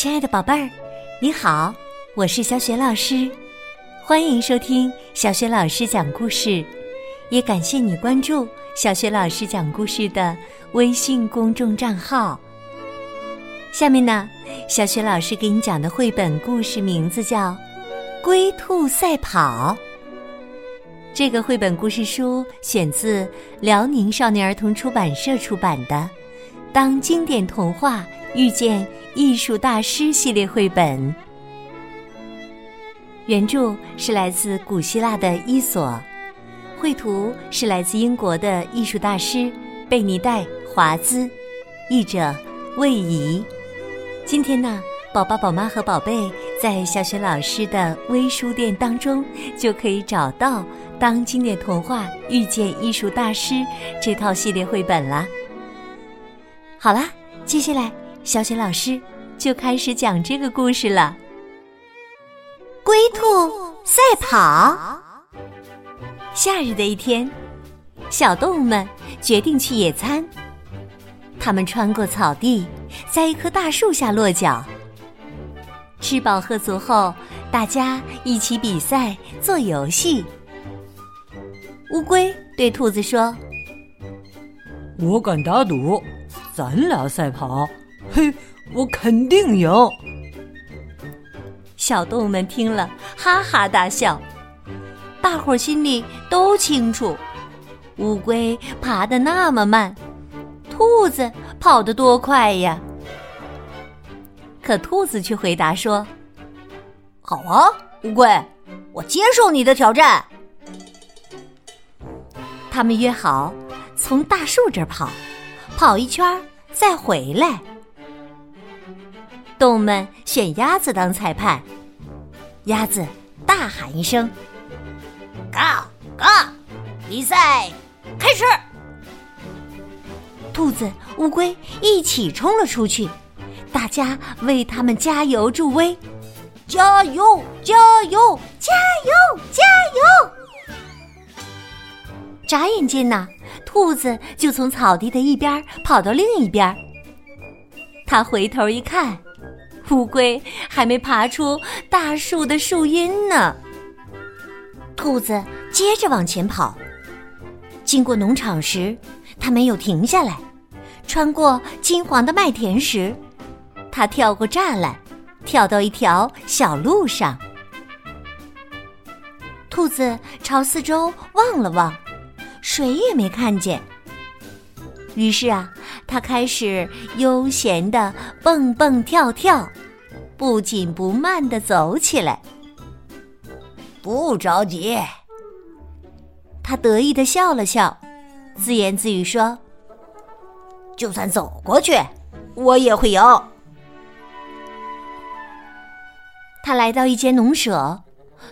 亲爱的宝贝儿，你好，我是小雪老师，欢迎收听小雪老师讲故事，也感谢你关注小雪老师讲故事的微信公众账号。下面呢，小雪老师给你讲的绘本故事名字叫《龟兔赛跑》。这个绘本故事书选自辽宁少年儿童出版社出版的《当经典童话遇见艺术大师》系列绘本。原著是来自古希腊的伊索，绘图是来自英国的艺术大师贝尼戴·华兹，译者魏怡。今天呢，宝宝、宝妈和宝贝在小雪老师的微书店当中就可以找到《当经典童话遇见艺术大师》这套系列绘本啦。好啦，接下来小雪老师就开始讲这个故事了。龟兔赛跑。夏日的一天，小动物们决定去野餐。他们穿过草地，在一棵大树下落脚。吃饱喝足后，大家一起比赛做游戏。乌龟对兔子说：“我敢打赌，咱俩赛跑，嘿，我肯定赢。”小动物们听了，哈哈大笑。大伙儿心里都清楚，乌龟爬得那么慢。兔子跑得多快呀！可兔子却回答说：“好啊，乌龟，我接受你的挑战。”他们约好从大树这儿跑，跑一圈再回来。动物们选鸭子当裁判，鸭子大喊一声：“嘎嘎！”比赛开始。兔子、乌龟一起冲了出去，大家为他们加油助威，加油！加油！加油！加油！眨眼间呐，兔子就从草地的一边跑到另一边。他回头一看，乌龟还没爬出大树的树荫呢。兔子接着往前跑，经过农场时，它没有停下来。穿过金黄的麦田时，它跳过栅栏，跳到一条小路上。兔子朝四周望了望，谁也没看见。于是啊，他开始悠闲的蹦蹦跳跳，不紧不慢的走起来。不着急，他得意的笑了笑，自言自语说。就算走过去，我也会赢。他来到一间农舍，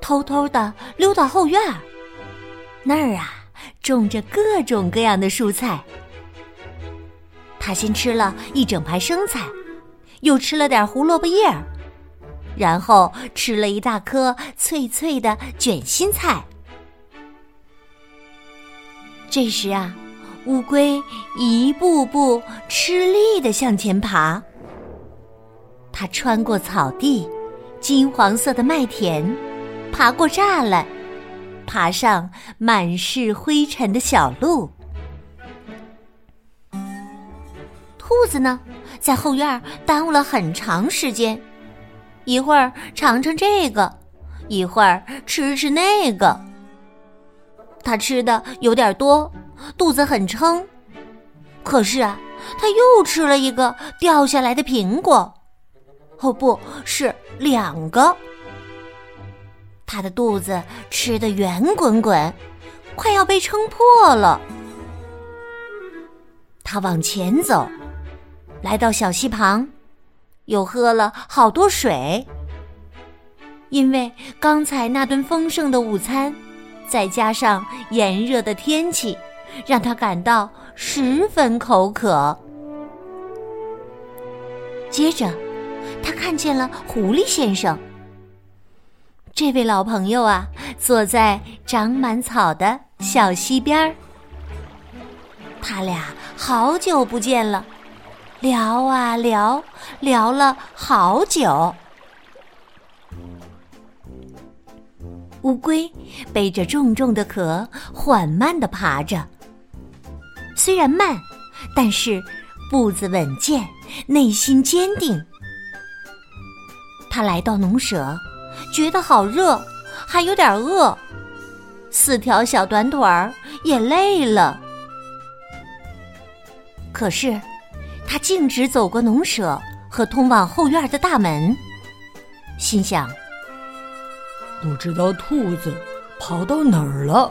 偷偷的溜到后院儿。那儿啊，种着各种各样的蔬菜。他先吃了一整盘生菜，又吃了点胡萝卜叶儿，然后吃了一大颗脆脆的卷心菜。这时啊。乌龟一步步吃力的向前爬，它穿过草地、金黄色的麦田，爬过栅栏，爬上满是灰尘的小路。兔子呢，在后院耽误了很长时间，一会儿尝尝这个，一会儿吃吃那个。它吃的有点多。肚子很撑，可是啊，他又吃了一个掉下来的苹果，哦，不是两个。他的肚子吃得圆滚滚，快要被撑破了。他往前走，来到小溪旁，又喝了好多水，因为刚才那顿丰盛的午餐，再加上炎热的天气。让他感到十分口渴。接着，他看见了狐狸先生。这位老朋友啊，坐在长满草的小溪边儿。他俩好久不见了，聊啊聊，聊了好久。乌龟背着重重的壳，缓慢地爬着。虽然慢，但是步子稳健，内心坚定。他来到农舍，觉得好热，还有点饿。四条小短腿儿也累了。可是，他径直走过农舍和通往后院的大门，心想。不知道兔子跑到哪儿了。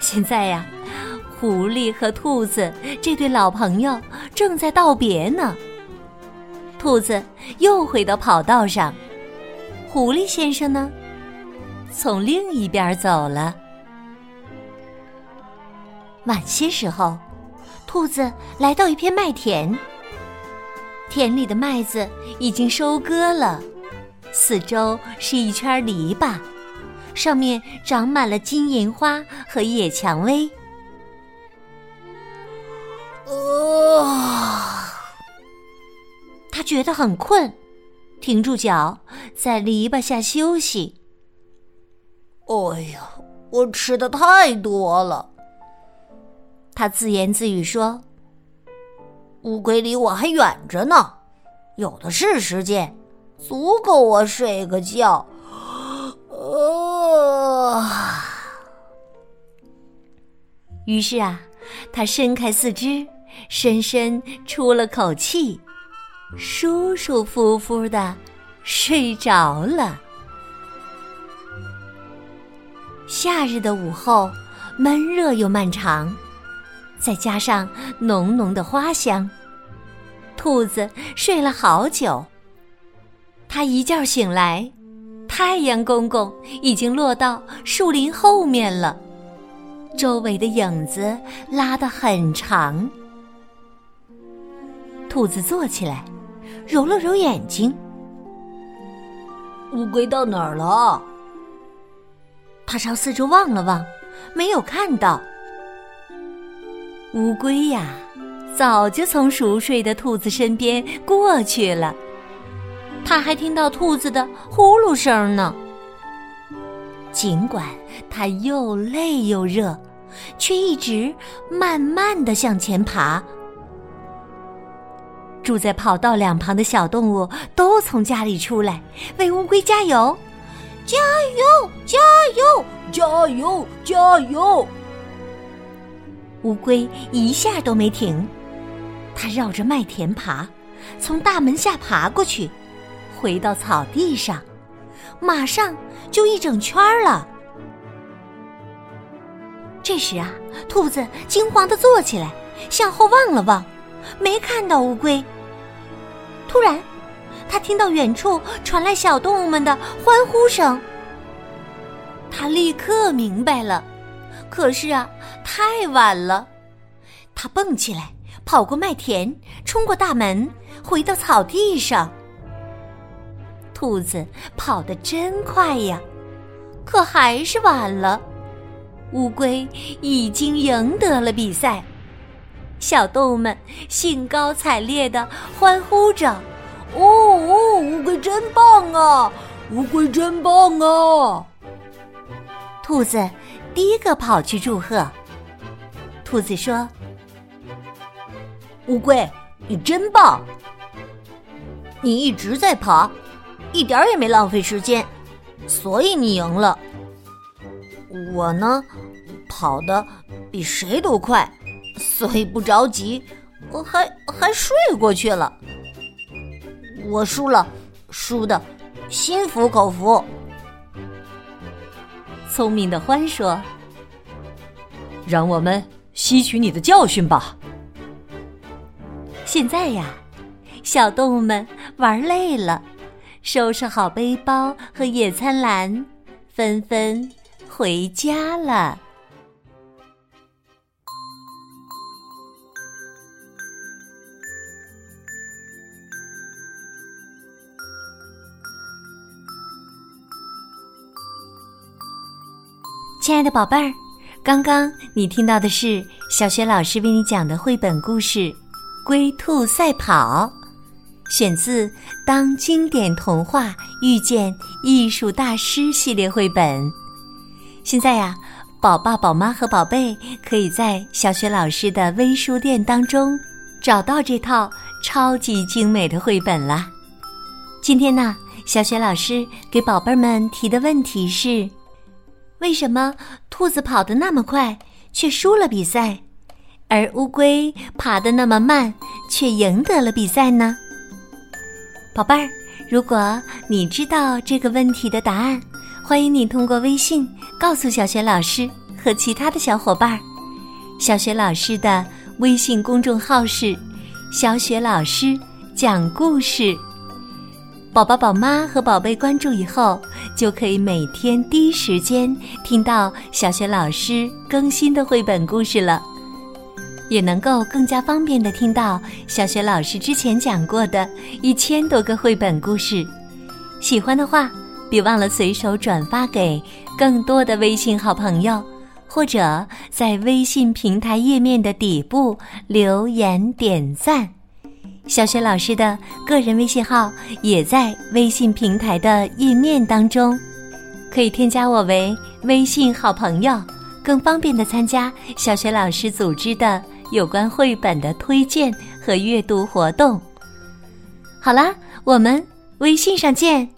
现在呀，狐狸和兔子这对老朋友正在道别呢。兔子又回到跑道上，狐狸先生呢，从另一边走了。晚些时候，兔子来到一片麦田，田里的麦子已经收割了。四周是一圈篱笆，上面长满了金银花和野蔷薇。觉得很困，停住脚，在篱笆下休息。哎呀，我吃的太多了，他自言自语说：“乌龟离我还远着呢，有的是时间。”足够我睡个觉。啊！于是啊，他伸开四肢，深深出了口气，舒舒服服的睡着了。夏日的午后，闷热又漫长，再加上浓浓的花香，兔子睡了好久。它一觉醒来，太阳公公已经落到树林后面了，周围的影子拉得很长。兔子坐起来，揉了揉眼睛。乌龟到哪儿了？他朝四周望了望，没有看到。乌龟呀，早就从熟睡的兔子身边过去了。他还听到兔子的呼噜声呢。尽管他又累又热，却一直慢慢的向前爬。住在跑道两旁的小动物都从家里出来，为乌龟加油，加油，加油，加油，加油！乌龟一下都没停，它绕着麦田爬，从大门下爬过去。回到草地上，马上就一整圈了。这时啊，兔子惊慌的坐起来，向后望了望，没看到乌龟。突然，他听到远处传来小动物们的欢呼声。他立刻明白了，可是啊，太晚了。他蹦起来，跑过麦田，冲过大门，回到草地上。兔子跑得真快呀，可还是晚了。乌龟已经赢得了比赛，小动物们兴高采烈的欢呼着：“哦哦，乌龟真棒啊！乌龟真棒啊！”兔子第一个跑去祝贺。兔子说：“乌龟，你真棒！你一直在爬。”一点也没浪费时间，所以你赢了。我呢，跑的比谁都快，所以不着急，我还还睡过去了。我输了，输的心服口服。聪明的獾说：“让我们吸取你的教训吧。”现在呀，小动物们玩累了。收拾好背包和野餐篮，纷纷回家了。亲爱的宝贝儿，刚刚你听到的是小雪老师为你讲的绘本故事《龟兔赛跑》，选自《当经典童话遇见艺术大师》系列绘本。现在呀，宝爸、宝妈和宝贝可以在小雪老师的微书店当中找到这套超级精美的绘本啦。今天呢，小雪老师给宝贝们提的问题是。为什么兔子跑得那么快，却输了比赛，而乌龟爬得那么慢，却赢得了比赛呢？宝贝儿，如果你知道这个问题的答案，欢迎你通过微信告诉小雪老师和其他的小伙伴。小雪老师的微信公众号是“小雪老师讲故事”。宝宝、宝妈和宝贝关注以后，就可以每天第一时间听到小学老师更新的绘本故事了，也能够更加方便的听到小学老师之前讲过的一千多个绘本故事。喜欢的话，别忘了随手转发给更多的微信好朋友，或者在微信平台页面的底部留言点赞。小雪老师的个人微信号也在微信平台的页面当中，可以添加我为微信好朋友，更方便的参加小雪老师组织的有关绘本的推荐和阅读活动。好啦，我们微信上见。